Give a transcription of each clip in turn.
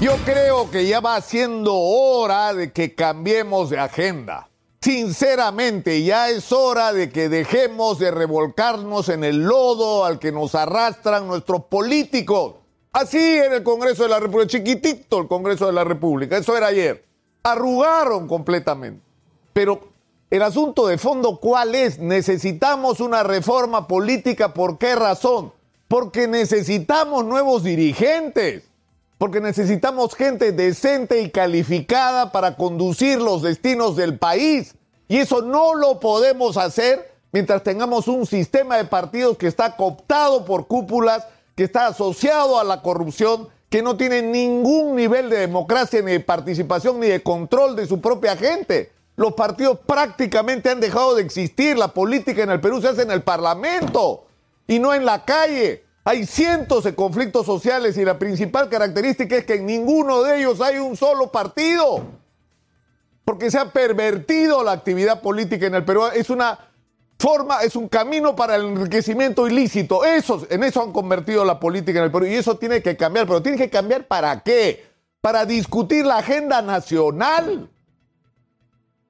Yo creo que ya va siendo hora de que cambiemos de agenda. Sinceramente, ya es hora de que dejemos de revolcarnos en el lodo al que nos arrastran nuestros políticos. Así en el Congreso de la República, chiquitito el Congreso de la República, eso era ayer. Arrugaron completamente. Pero el asunto de fondo, ¿cuál es? Necesitamos una reforma política. ¿Por qué razón? Porque necesitamos nuevos dirigentes porque necesitamos gente decente y calificada para conducir los destinos del país. Y eso no lo podemos hacer mientras tengamos un sistema de partidos que está cooptado por cúpulas, que está asociado a la corrupción, que no tiene ningún nivel de democracia, ni de participación, ni de control de su propia gente. Los partidos prácticamente han dejado de existir. La política en el Perú se hace en el Parlamento y no en la calle. Hay cientos de conflictos sociales y la principal característica es que en ninguno de ellos hay un solo partido. Porque se ha pervertido la actividad política en el Perú. Es una forma, es un camino para el enriquecimiento ilícito. Eso, en eso han convertido la política en el Perú. Y eso tiene que cambiar. Pero tiene que cambiar para qué? Para discutir la agenda nacional.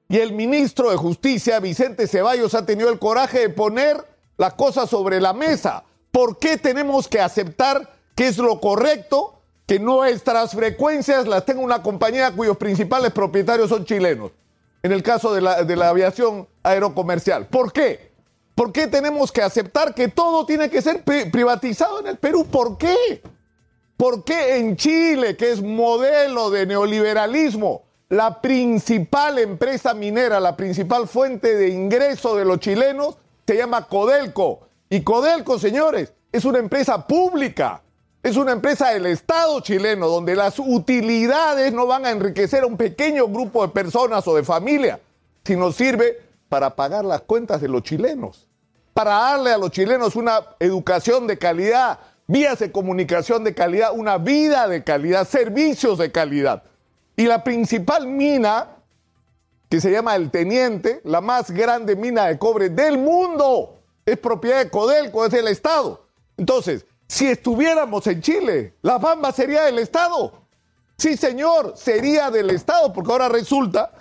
Y el ministro de Justicia, Vicente Ceballos, ha tenido el coraje de poner las cosas sobre la mesa. ¿Por qué tenemos que aceptar que es lo correcto que nuestras frecuencias las tenga una compañía cuyos principales propietarios son chilenos? En el caso de la, de la aviación aerocomercial. ¿Por qué? ¿Por qué tenemos que aceptar que todo tiene que ser pri privatizado en el Perú? ¿Por qué? ¿Por qué en Chile, que es modelo de neoliberalismo, la principal empresa minera, la principal fuente de ingreso de los chilenos, se llama Codelco? Y Codelco, señores, es una empresa pública, es una empresa del Estado chileno, donde las utilidades no van a enriquecer a un pequeño grupo de personas o de familia, sino sirve para pagar las cuentas de los chilenos, para darle a los chilenos una educación de calidad, vías de comunicación de calidad, una vida de calidad, servicios de calidad. Y la principal mina, que se llama El Teniente, la más grande mina de cobre del mundo, es propiedad de Codelco, es del Estado. Entonces, si estuviéramos en Chile, la Bamba sería del Estado. Sí, señor, sería del Estado, porque ahora resulta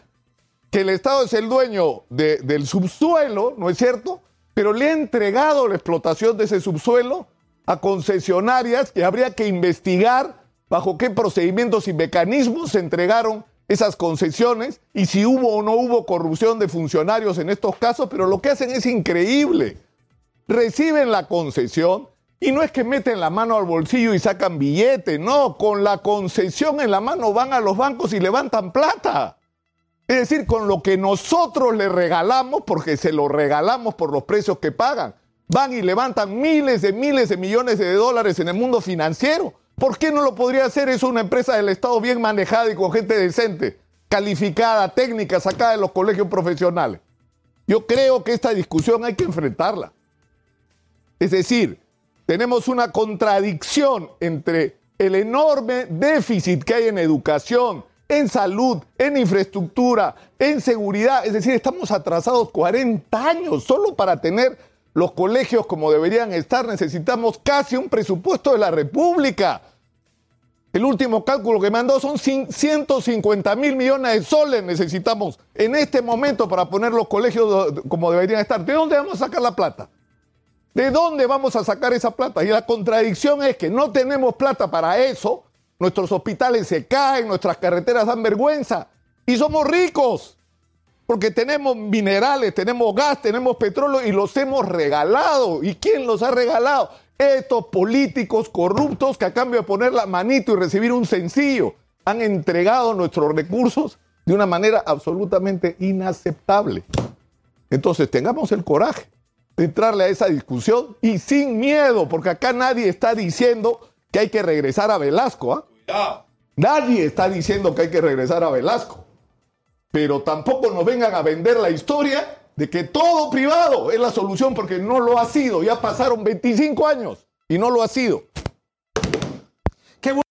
que el Estado es el dueño de, del subsuelo, ¿no es cierto? Pero le ha entregado la explotación de ese subsuelo a concesionarias que habría que investigar bajo qué procedimientos y mecanismos se entregaron esas concesiones y si hubo o no hubo corrupción de funcionarios en estos casos, pero lo que hacen es increíble reciben la concesión y no es que meten la mano al bolsillo y sacan billete, no, con la concesión en la mano van a los bancos y levantan plata. Es decir, con lo que nosotros le regalamos, porque se lo regalamos por los precios que pagan, van y levantan miles de miles de millones de dólares en el mundo financiero. ¿Por qué no lo podría hacer? Es una empresa del Estado bien manejada y con gente decente, calificada, técnica, sacada de los colegios profesionales. Yo creo que esta discusión hay que enfrentarla. Es decir, tenemos una contradicción entre el enorme déficit que hay en educación, en salud, en infraestructura, en seguridad. Es decir, estamos atrasados 40 años solo para tener los colegios como deberían estar. Necesitamos casi un presupuesto de la República. El último cálculo que mandó son 150 mil millones de soles necesitamos en este momento para poner los colegios como deberían estar. ¿De dónde vamos a sacar la plata? ¿De dónde vamos a sacar esa plata? Y la contradicción es que no tenemos plata para eso, nuestros hospitales se caen, nuestras carreteras dan vergüenza y somos ricos porque tenemos minerales, tenemos gas, tenemos petróleo y los hemos regalado. ¿Y quién los ha regalado? Estos políticos corruptos que a cambio de poner la manito y recibir un sencillo han entregado nuestros recursos de una manera absolutamente inaceptable. Entonces tengamos el coraje entrarle a esa discusión y sin miedo, porque acá nadie está diciendo que hay que regresar a Velasco. ¿ah? Nadie está diciendo que hay que regresar a Velasco. Pero tampoco nos vengan a vender la historia de que todo privado es la solución porque no lo ha sido. Ya pasaron 25 años y no lo ha sido.